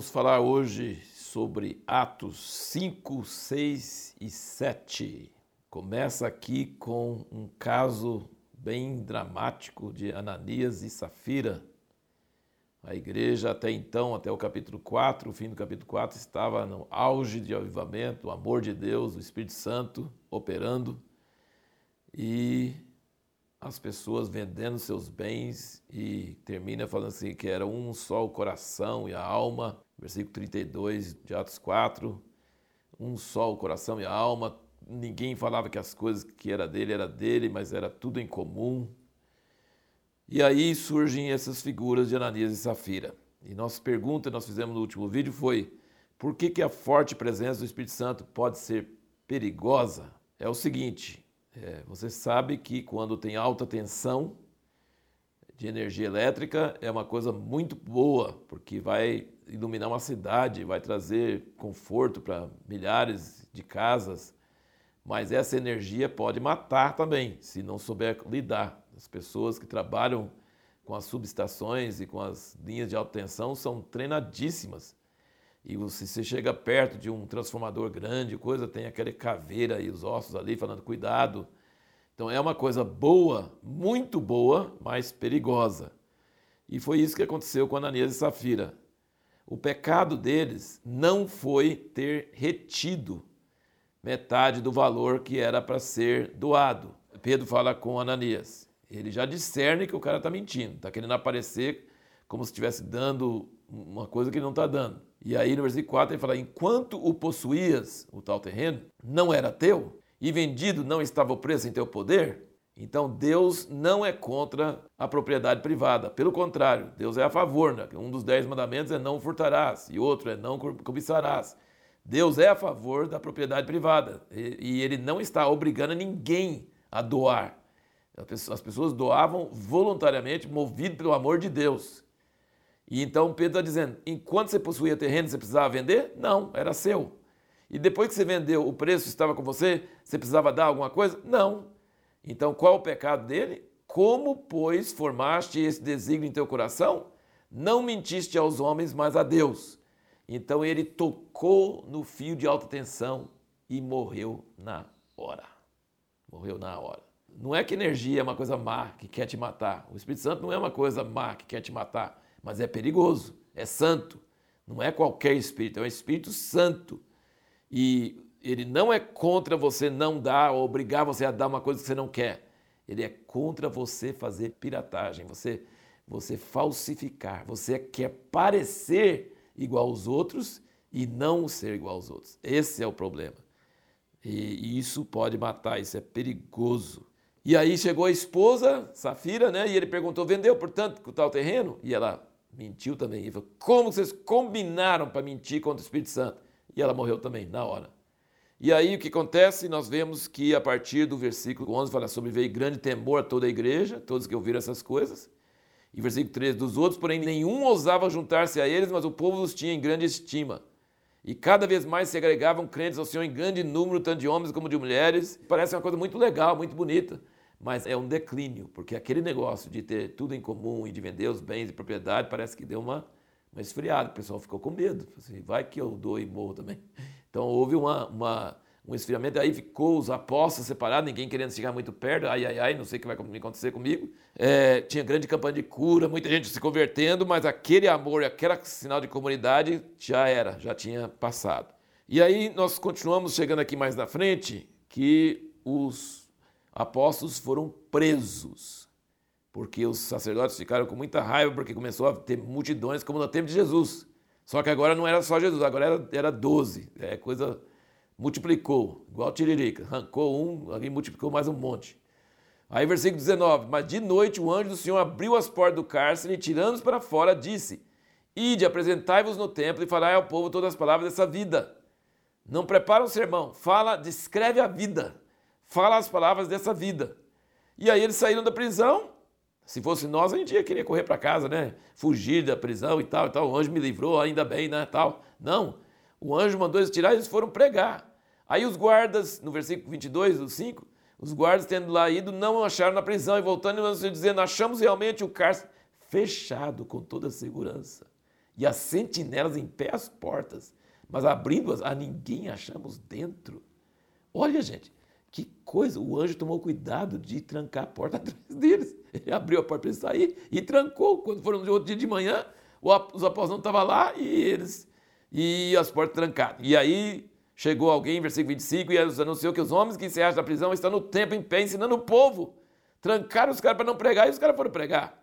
Vamos falar hoje sobre Atos 5, 6 e 7. Começa aqui com um caso bem dramático de Ananias e Safira. A igreja até então, até o capítulo 4, o fim do capítulo 4, estava no auge de avivamento, o amor de Deus, o Espírito Santo operando. E as pessoas vendendo seus bens e termina falando assim que era um só o coração e a alma, versículo 32 de Atos 4, um só o coração e a alma, ninguém falava que as coisas que era dele era dele, mas era tudo em comum. E aí surgem essas figuras de Ananias e Safira. E nossa pergunta, nós fizemos no último vídeo, foi por que, que a forte presença do Espírito Santo pode ser perigosa? É o seguinte, é, você sabe que quando tem alta tensão de energia elétrica é uma coisa muito boa, porque vai iluminar uma cidade, vai trazer conforto para milhares de casas, mas essa energia pode matar também, se não souber lidar. As pessoas que trabalham com as subestações e com as linhas de alta tensão são treinadíssimas. E se você chega perto de um transformador grande, coisa, tem aquela caveira e os ossos ali falando cuidado. Então é uma coisa boa, muito boa, mas perigosa. E foi isso que aconteceu com Ananias e Safira. O pecado deles não foi ter retido metade do valor que era para ser doado. Pedro fala com Ananias. Ele já discerne que o cara está mentindo, está querendo aparecer como se estivesse dando uma coisa que ele não está dando. E aí no versículo 4 ele fala: Enquanto o possuías, o tal terreno, não era teu, e vendido não estava o preço em teu poder, então Deus não é contra a propriedade privada. Pelo contrário, Deus é a favor. Né? Um dos dez mandamentos é não furtarás, e outro é não cobiçarás. Deus é a favor da propriedade privada. E ele não está obrigando ninguém a doar. As pessoas doavam voluntariamente, movido pelo amor de Deus. E então Pedro está dizendo: enquanto você possuía terreno, você precisava vender? Não, era seu. E depois que você vendeu, o preço estava com você? Você precisava dar alguma coisa? Não. Então qual é o pecado dele? Como, pois, formaste esse desígnio em teu coração? Não mentiste aos homens, mas a Deus. Então ele tocou no fio de alta tensão e morreu na hora. Morreu na hora. Não é que energia é uma coisa má que quer te matar. O Espírito Santo não é uma coisa má que quer te matar mas é perigoso, é santo. Não é qualquer espírito, é um Espírito Santo. E ele não é contra você não dar ou obrigar você a dar uma coisa que você não quer. Ele é contra você fazer piratagem, você, você falsificar. Você quer parecer igual aos outros e não ser igual aos outros. Esse é o problema. E, e isso pode matar, isso é perigoso. E aí chegou a esposa, Safira, né? E ele perguntou: vendeu, portanto, o tal terreno? E ela mentiu também. Ele falou, como vocês combinaram para mentir contra o Espírito Santo? E ela morreu também, na hora. E aí o que acontece? Nós vemos que a partir do versículo 11 fala sobre veio grande temor a toda a igreja, todos que ouviram essas coisas. E versículo 13, dos outros, porém, nenhum ousava juntar-se a eles, mas o povo os tinha em grande estima. E cada vez mais se agregavam crentes ao Senhor em grande número, tanto de homens como de mulheres. Parece uma coisa muito legal, muito bonita mas é um declínio, porque aquele negócio de ter tudo em comum e de vender os bens e propriedade parece que deu uma, uma esfriada, o pessoal ficou com medo, assim, vai que eu dou e morro também. Então houve uma, uma, um esfriamento, aí ficou os apóstolos separados, ninguém querendo chegar muito perto, ai, ai, ai, não sei o que vai acontecer comigo. É, tinha grande campanha de cura, muita gente se convertendo, mas aquele amor, aquele sinal de comunidade já era, já tinha passado. E aí nós continuamos chegando aqui mais na frente, que os apóstolos foram presos, porque os sacerdotes ficaram com muita raiva, porque começou a ter multidões, como no tempo de Jesus. Só que agora não era só Jesus, agora era, era 12. É coisa. Multiplicou, igual tiririca. Arrancou um, alguém multiplicou mais um monte. Aí, versículo 19: Mas de noite o anjo do Senhor abriu as portas do cárcere e, tirando-os para fora, disse: Ide, apresentai-vos no templo e falai ao povo todas as palavras dessa vida. Não prepara um sermão, fala, descreve a vida fala as palavras dessa vida. E aí eles saíram da prisão. Se fosse nós, a gente ia querer correr para casa, né? Fugir da prisão e tal e tal. O anjo me livrou, ainda bem, né? Tal. Não. O anjo mandou eles tirar e eles foram pregar. Aí os guardas, no versículo 22 do 5, os guardas tendo lá ido, não acharam na prisão e voltando e dizendo: achamos realmente o cárcere fechado com toda a segurança. e as sentinelas em pé às portas, mas abrindo-as, a ninguém achamos dentro. Olha, gente, que coisa, o anjo tomou cuidado de trancar a porta atrás deles. Ele abriu a porta para eles sair e trancou. Quando foram no outro dia de manhã, os apóstolos não estavam lá e eles e as portas trancadas. E aí chegou alguém, versículo 25, e anunciou que os homens que se acham da prisão estão no templo em pé ensinando o povo. Trancaram os caras para não pregar e os caras foram pregar.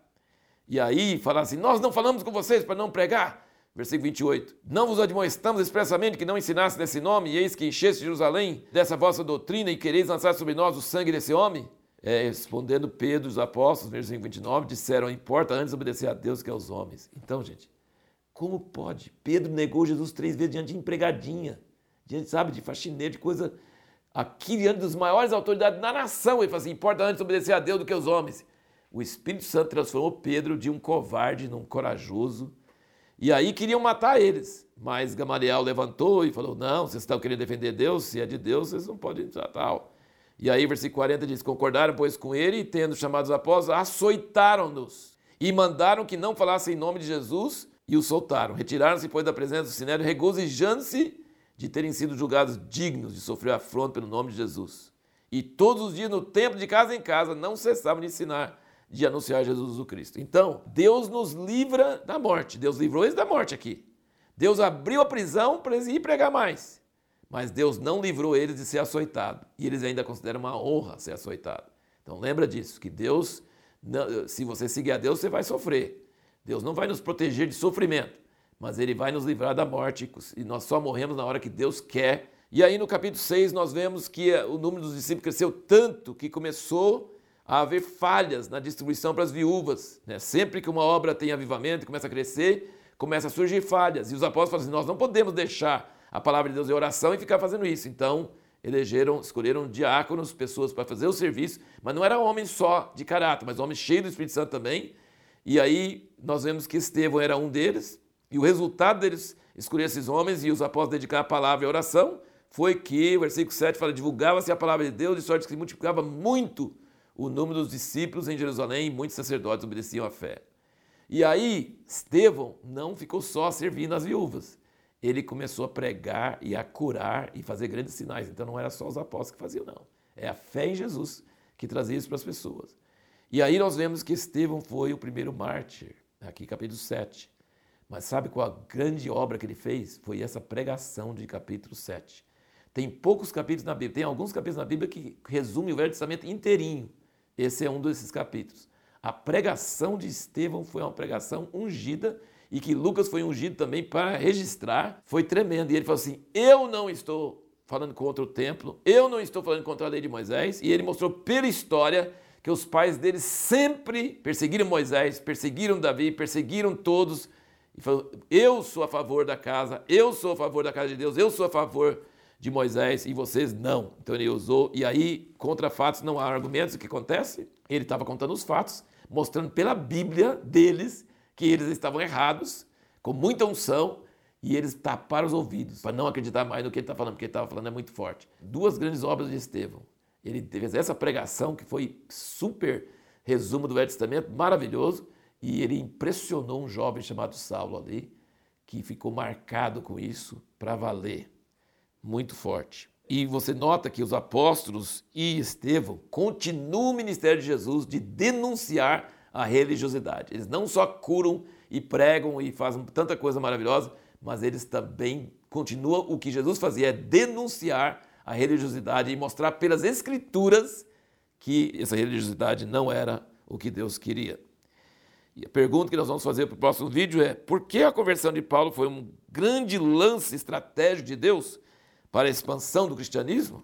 E aí falaram assim: Nós não falamos com vocês para não pregar. Versículo 28. Não vos admoestamos expressamente que não ensinasse nesse nome, e eis que encheste Jerusalém dessa vossa doutrina e quereis lançar sobre nós o sangue desse homem? É, respondendo Pedro, os apóstolos, versículo 29, disseram: Importa antes obedecer a Deus que aos homens. Então, gente, como pode? Pedro negou Jesus três vezes diante de empregadinha, diante, sabe, de faxineiro, de coisa. Aqui, diante dos maiores autoridades da nação, ele falou assim: Importa antes obedecer a Deus do que aos homens. O Espírito Santo transformou Pedro de um covarde num corajoso e aí queriam matar eles. Mas Gamaliel levantou e falou: Não, vocês estão querendo defender Deus, se é de Deus, vocês não podem tal. E aí, versículo 40 diz: Concordaram, pois, com ele, e tendo chamado os apóstolos, açoitaram-nos e mandaram que não falassem em nome de Jesus e o soltaram. Retiraram-se, pois, da presença do sinédrio, regozijando-se de terem sido julgados dignos de sofrer afronto pelo nome de Jesus. E todos os dias, no templo, de casa em casa, não cessavam de ensinar de anunciar Jesus Cristo. Então, Deus nos livra da morte. Deus livrou eles da morte aqui. Deus abriu a prisão para eles ir pregar mais. Mas Deus não livrou eles de ser açoitado. E eles ainda consideram uma honra ser açoitado. Então lembra disso, que Deus, se você seguir a Deus, você vai sofrer. Deus não vai nos proteger de sofrimento, mas Ele vai nos livrar da morte. E nós só morremos na hora que Deus quer. E aí no capítulo 6 nós vemos que o número dos discípulos cresceu tanto que começou a haver falhas na distribuição para as viúvas. Né? Sempre que uma obra tem avivamento, começa a crescer, começa a surgir falhas. E os apóstolos falam assim: nós não podemos deixar a palavra de Deus em oração e ficar fazendo isso. Então, elegeram, escolheram diáconos, pessoas para fazer o serviço, mas não era homem só de caráter, mas homem cheio do Espírito Santo também. E aí nós vemos que Estevão era um deles, e o resultado deles escolher esses homens e os apóstolos dedicar a palavra e a oração foi que, o versículo 7 fala, divulgava-se a palavra de Deus, de sorte que se multiplicava muito o número dos discípulos em Jerusalém e muitos sacerdotes obedeciam à fé. E aí, Estevão não ficou só servindo as viúvas. Ele começou a pregar e a curar e fazer grandes sinais. Então não era só os apóstolos que faziam, não. É a fé em Jesus que trazia isso para as pessoas. E aí nós vemos que Estevão foi o primeiro mártir, aqui capítulo 7. Mas sabe qual a grande obra que ele fez? Foi essa pregação de capítulo 7. Tem poucos capítulos na Bíblia, tem alguns capítulos na Bíblia que resumem o Velho Testamento inteirinho. Esse é um desses capítulos. A pregação de Estevão foi uma pregação ungida e que Lucas foi ungido também para registrar. Foi tremendo. E ele falou assim: Eu não estou falando contra o templo, eu não estou falando contra a lei de Moisés. E ele mostrou pela história que os pais dele sempre perseguiram Moisés, perseguiram Davi, perseguiram todos. E falou: Eu sou a favor da casa, eu sou a favor da casa de Deus, eu sou a favor de Moisés e vocês não. Então ele usou, e aí, contra fatos não há argumentos. O que acontece? Ele estava contando os fatos, mostrando pela Bíblia deles que eles estavam errados, com muita unção, e eles taparam os ouvidos para não acreditar mais no que ele está falando, porque ele estava falando é muito forte. Duas grandes obras de Estevão. Ele fez essa pregação que foi super resumo do Velho Testamento, maravilhoso, e ele impressionou um jovem chamado Saulo ali, que ficou marcado com isso para valer muito forte. E você nota que os apóstolos e Estevão continuam o ministério de Jesus de denunciar a religiosidade. Eles não só curam e pregam e fazem tanta coisa maravilhosa, mas eles também continuam o que Jesus fazia, é denunciar a religiosidade e mostrar pelas escrituras que essa religiosidade não era o que Deus queria. E a pergunta que nós vamos fazer para o próximo vídeo é: por que a conversão de Paulo foi um grande lance estratégico de Deus para a expansão do cristianismo?